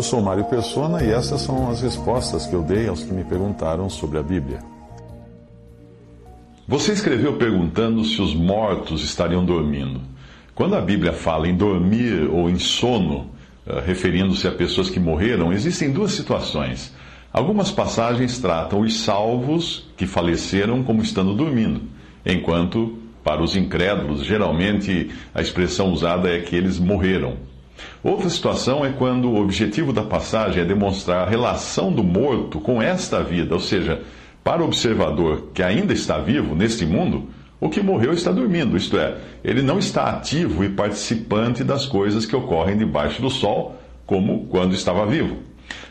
Eu sou Mário Persona e essas são as respostas que eu dei aos que me perguntaram sobre a Bíblia. Você escreveu perguntando se os mortos estariam dormindo. Quando a Bíblia fala em dormir ou em sono, uh, referindo-se a pessoas que morreram, existem duas situações. Algumas passagens tratam os salvos que faleceram como estando dormindo, enquanto, para os incrédulos, geralmente a expressão usada é que eles morreram. Outra situação é quando o objetivo da passagem é demonstrar a relação do morto com esta vida, ou seja, para o observador que ainda está vivo neste mundo, o que morreu está dormindo, isto é, ele não está ativo e participante das coisas que ocorrem debaixo do sol, como quando estava vivo.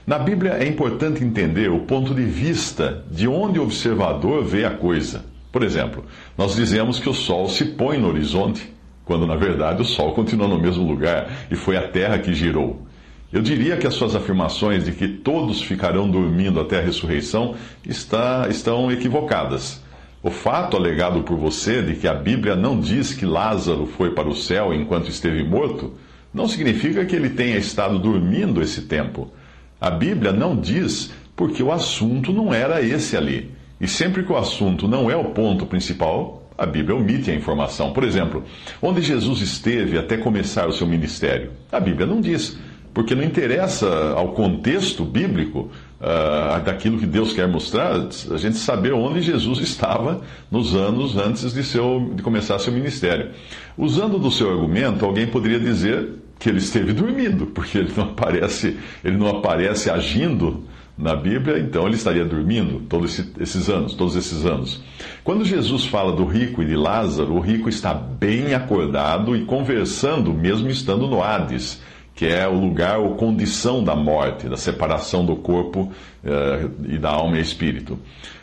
Na Bíblia é importante entender o ponto de vista de onde o observador vê a coisa. Por exemplo, nós dizemos que o sol se põe no horizonte, quando na verdade o sol continua no mesmo lugar e foi a terra que girou. Eu diria que as suas afirmações de que todos ficarão dormindo até a ressurreição está, estão equivocadas. O fato alegado por você de que a Bíblia não diz que Lázaro foi para o céu enquanto esteve morto, não significa que ele tenha estado dormindo esse tempo. A Bíblia não diz porque o assunto não era esse ali. E sempre que o assunto não é o ponto principal, a Bíblia omite a informação. Por exemplo, onde Jesus esteve até começar o seu ministério? A Bíblia não diz, porque não interessa ao contexto bíblico uh, daquilo que Deus quer mostrar, a gente saber onde Jesus estava nos anos antes de, seu, de começar seu ministério. Usando do seu argumento, alguém poderia dizer que ele esteve dormindo, porque ele não aparece, ele não aparece agindo na Bíblia, então ele estaria dormindo todos esses anos, todos esses anos. Quando Jesus fala do rico e de Lázaro, o rico está bem acordado e conversando, mesmo estando no Hades que é o lugar ou condição da morte, da separação do corpo uh, e da alma e espírito.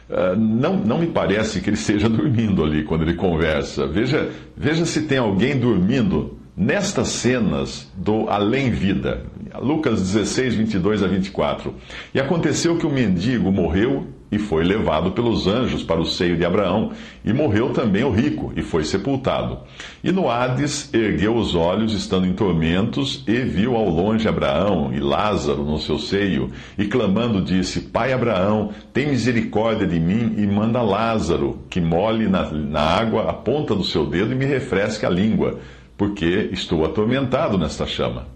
Uh, não, não me parece que ele esteja dormindo ali quando ele conversa. Veja, veja se tem alguém dormindo nestas cenas do além-vida. Lucas 16, 22 a 24. E aconteceu que o mendigo morreu e foi levado pelos anjos para o seio de Abraão. E morreu também o rico, e foi sepultado. E no Hades ergueu os olhos, estando em tormentos, e viu ao longe Abraão e Lázaro no seu seio, e clamando disse: Pai Abraão, tem misericórdia de mim e manda Lázaro, que molhe na, na água a ponta do seu dedo e me refresque a língua, porque estou atormentado nesta chama.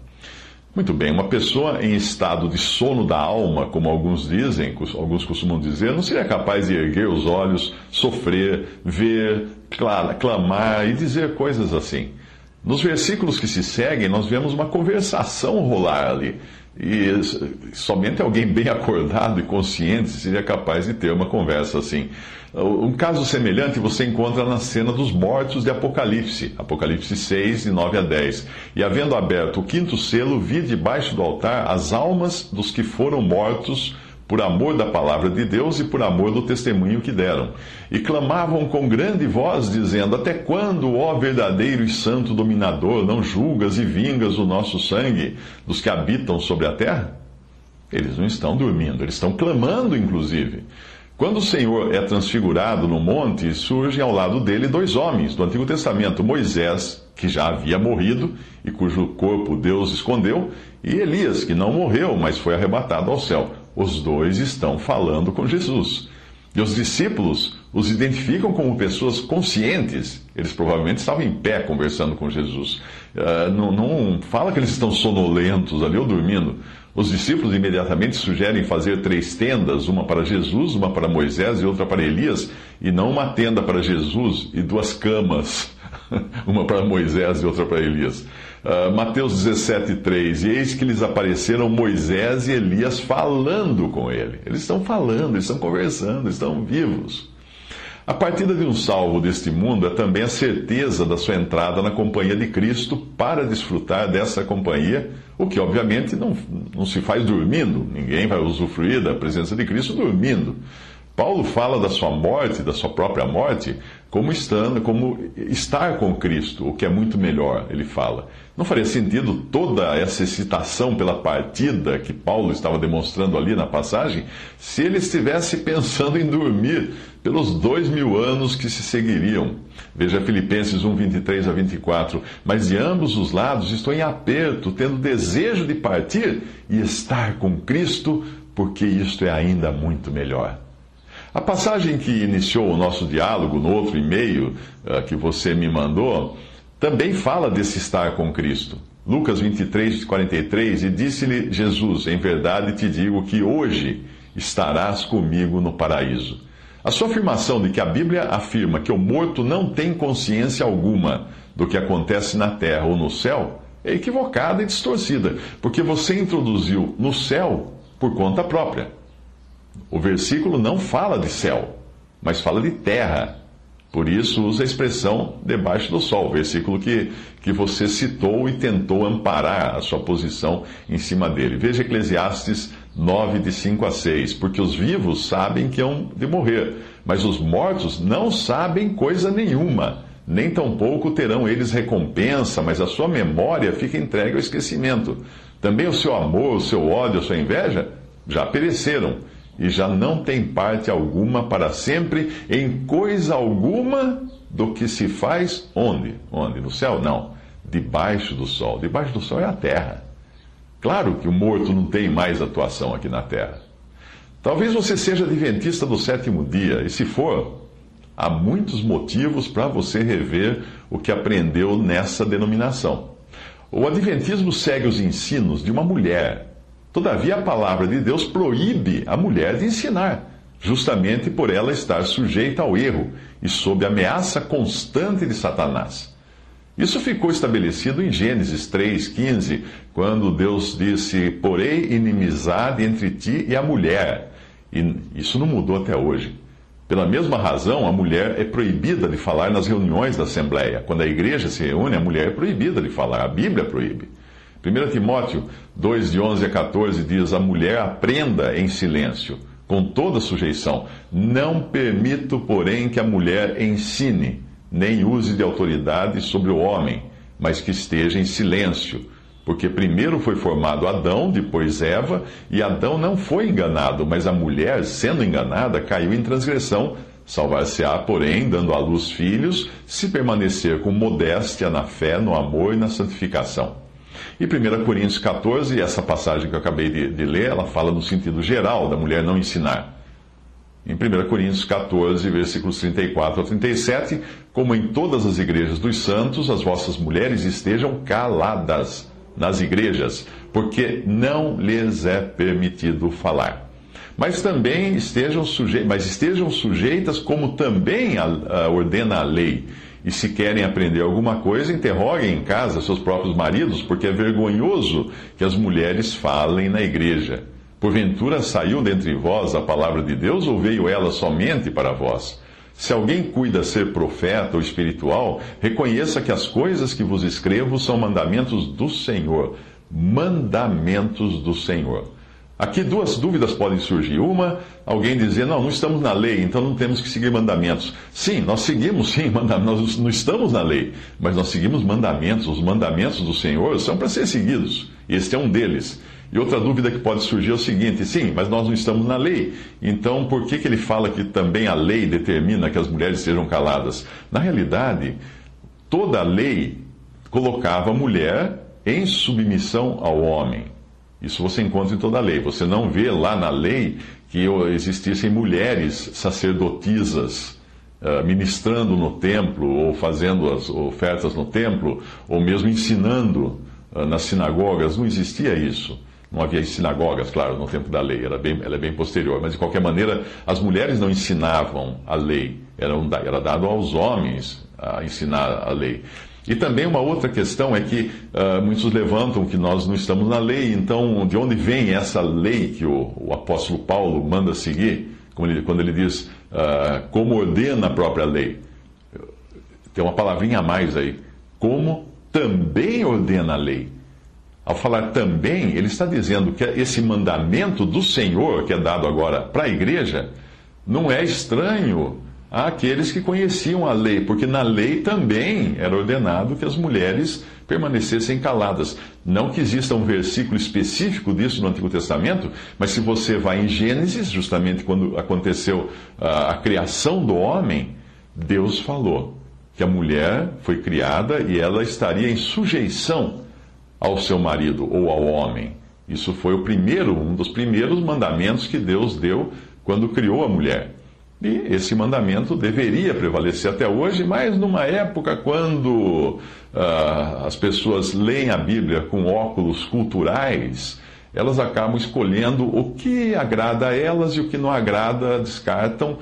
Muito bem, uma pessoa em estado de sono da alma, como alguns dizem, alguns costumam dizer, não seria capaz de erguer os olhos, sofrer, ver, clamar e dizer coisas assim. Nos versículos que se seguem, nós vemos uma conversação rolar ali. E somente alguém bem acordado e consciente seria capaz de ter uma conversa assim. Um caso semelhante você encontra na cena dos mortos de Apocalipse, Apocalipse 6, de 9 a 10. E havendo aberto o quinto selo, vi debaixo do altar as almas dos que foram mortos por amor da palavra de Deus e por amor do testemunho que deram. E clamavam com grande voz, dizendo: Até quando, ó verdadeiro e santo dominador, não julgas e vingas o nosso sangue dos que habitam sobre a terra? Eles não estão dormindo, eles estão clamando, inclusive. Quando o Senhor é transfigurado no monte, surgem ao lado dele dois homens do Antigo Testamento: Moisés, que já havia morrido e cujo corpo Deus escondeu, e Elias, que não morreu, mas foi arrebatado ao céu. Os dois estão falando com Jesus. E os discípulos os identificam como pessoas conscientes. Eles provavelmente estavam em pé conversando com Jesus. Uh, não, não fala que eles estão sonolentos ali ou dormindo. Os discípulos imediatamente sugerem fazer três tendas, uma para Jesus, uma para Moisés e outra para Elias, e não uma tenda para Jesus e duas camas, uma para Moisés e outra para Elias. Uh, Mateus 17, 3. E eis que lhes apareceram Moisés e Elias falando com ele. Eles estão falando, eles estão conversando, estão vivos. A partida de um salvo deste mundo é também a certeza da sua entrada na companhia de Cristo para desfrutar dessa companhia, o que obviamente não, não se faz dormindo. Ninguém vai usufruir da presença de Cristo dormindo. Paulo fala da sua morte, da sua própria morte, como estando, como estar com Cristo, o que é muito melhor, ele fala. Não faria sentido toda essa excitação pela partida que Paulo estava demonstrando ali na passagem, se ele estivesse pensando em dormir pelos dois mil anos que se seguiriam. Veja Filipenses 1, 23 a 24. Mas de ambos os lados estou em aperto, tendo desejo de partir e estar com Cristo, porque isto é ainda muito melhor. A passagem que iniciou o nosso diálogo no outro e-mail uh, que você me mandou também fala desse estar com Cristo. Lucas 23, 43, e disse-lhe Jesus: Em verdade te digo que hoje estarás comigo no paraíso. A sua afirmação de que a Bíblia afirma que o morto não tem consciência alguma do que acontece na terra ou no céu é equivocada e distorcida, porque você introduziu no céu por conta própria. O versículo não fala de céu, mas fala de terra. Por isso usa a expressão debaixo do sol, versículo que, que você citou e tentou amparar a sua posição em cima dele. Veja Eclesiastes 9, de 5 a 6. Porque os vivos sabem que hão de morrer, mas os mortos não sabem coisa nenhuma, nem tampouco terão eles recompensa, mas a sua memória fica entregue ao esquecimento. Também o seu amor, o seu ódio, a sua inveja já pereceram e já não tem parte alguma para sempre em coisa alguma do que se faz onde? Onde? No céu? Não. Debaixo do sol. Debaixo do sol é a terra. Claro que o morto não tem mais atuação aqui na terra. Talvez você seja adventista do sétimo dia, e se for, há muitos motivos para você rever o que aprendeu nessa denominação. O Adventismo segue os ensinos de uma mulher Todavia, a palavra de Deus proíbe a mulher de ensinar, justamente por ela estar sujeita ao erro e sob ameaça constante de Satanás. Isso ficou estabelecido em Gênesis 3,15, quando Deus disse: Porém, inimizade entre ti e a mulher. E isso não mudou até hoje. Pela mesma razão, a mulher é proibida de falar nas reuniões da Assembleia. Quando a igreja se reúne, a mulher é proibida de falar. A Bíblia proíbe. 1 Timóteo 2, de 11 a 14 diz: A mulher aprenda em silêncio, com toda sujeição. Não permito, porém, que a mulher ensine, nem use de autoridade sobre o homem, mas que esteja em silêncio. Porque primeiro foi formado Adão, depois Eva, e Adão não foi enganado, mas a mulher, sendo enganada, caiu em transgressão. Salvar-se-á, porém, dando à luz filhos, se permanecer com modéstia na fé, no amor e na santificação. E 1 Coríntios 14, essa passagem que eu acabei de, de ler, ela fala no sentido geral da mulher não ensinar. Em 1 Coríntios 14, versículos 34 a 37, como em todas as igrejas dos santos, as vossas mulheres estejam caladas nas igrejas, porque não lhes é permitido falar. Mas também estejam, suje... mas estejam sujeitas, como também a, a ordena a lei e se querem aprender alguma coisa, interroguem em casa seus próprios maridos, porque é vergonhoso que as mulheres falem na igreja. Porventura saiu dentre vós a palavra de Deus ou veio ela somente para vós? Se alguém cuida ser profeta ou espiritual, reconheça que as coisas que vos escrevo são mandamentos do Senhor. Mandamentos do Senhor. Aqui duas dúvidas podem surgir. Uma, alguém dizer, não, não estamos na lei, então não temos que seguir mandamentos. Sim, nós seguimos, sim, nós não estamos na lei, mas nós seguimos mandamentos. Os mandamentos do Senhor são para ser seguidos. Este é um deles. E outra dúvida que pode surgir é o seguinte: sim, mas nós não estamos na lei, então por que, que ele fala que também a lei determina que as mulheres sejam caladas? Na realidade, toda a lei colocava a mulher em submissão ao homem. Isso você encontra em toda a lei. Você não vê lá na lei que existissem mulheres sacerdotisas uh, ministrando no templo, ou fazendo as ofertas no templo, ou mesmo ensinando uh, nas sinagogas. Não existia isso. Não havia sinagogas, claro, no tempo da lei, era bem, ela é bem posterior. Mas, de qualquer maneira, as mulheres não ensinavam a lei, era, era dado aos homens a ensinar a lei. E também uma outra questão é que uh, muitos levantam que nós não estamos na lei, então de onde vem essa lei que o, o apóstolo Paulo manda seguir? Ele, quando ele diz, uh, como ordena a própria lei. Tem uma palavrinha a mais aí. Como também ordena a lei. Ao falar também, ele está dizendo que esse mandamento do Senhor, que é dado agora para a igreja, não é estranho àqueles que conheciam a lei, porque na lei também era ordenado que as mulheres permanecessem caladas. Não que exista um versículo específico disso no Antigo Testamento, mas se você vai em Gênesis, justamente quando aconteceu a, a criação do homem, Deus falou que a mulher foi criada e ela estaria em sujeição ao seu marido ou ao homem. Isso foi o primeiro, um dos primeiros mandamentos que Deus deu quando criou a mulher. E esse mandamento deveria prevalecer até hoje, mas numa época quando uh, as pessoas leem a Bíblia com óculos culturais, elas acabam escolhendo o que agrada a elas e o que não agrada, descartam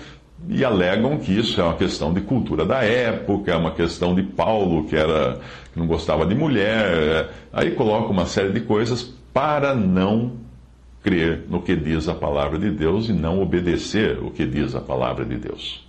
e alegam que isso é uma questão de cultura da época, é uma questão de Paulo, que, era, que não gostava de mulher. Aí coloca uma série de coisas para não crer no que diz a palavra de Deus e não obedecer o que diz a palavra de Deus.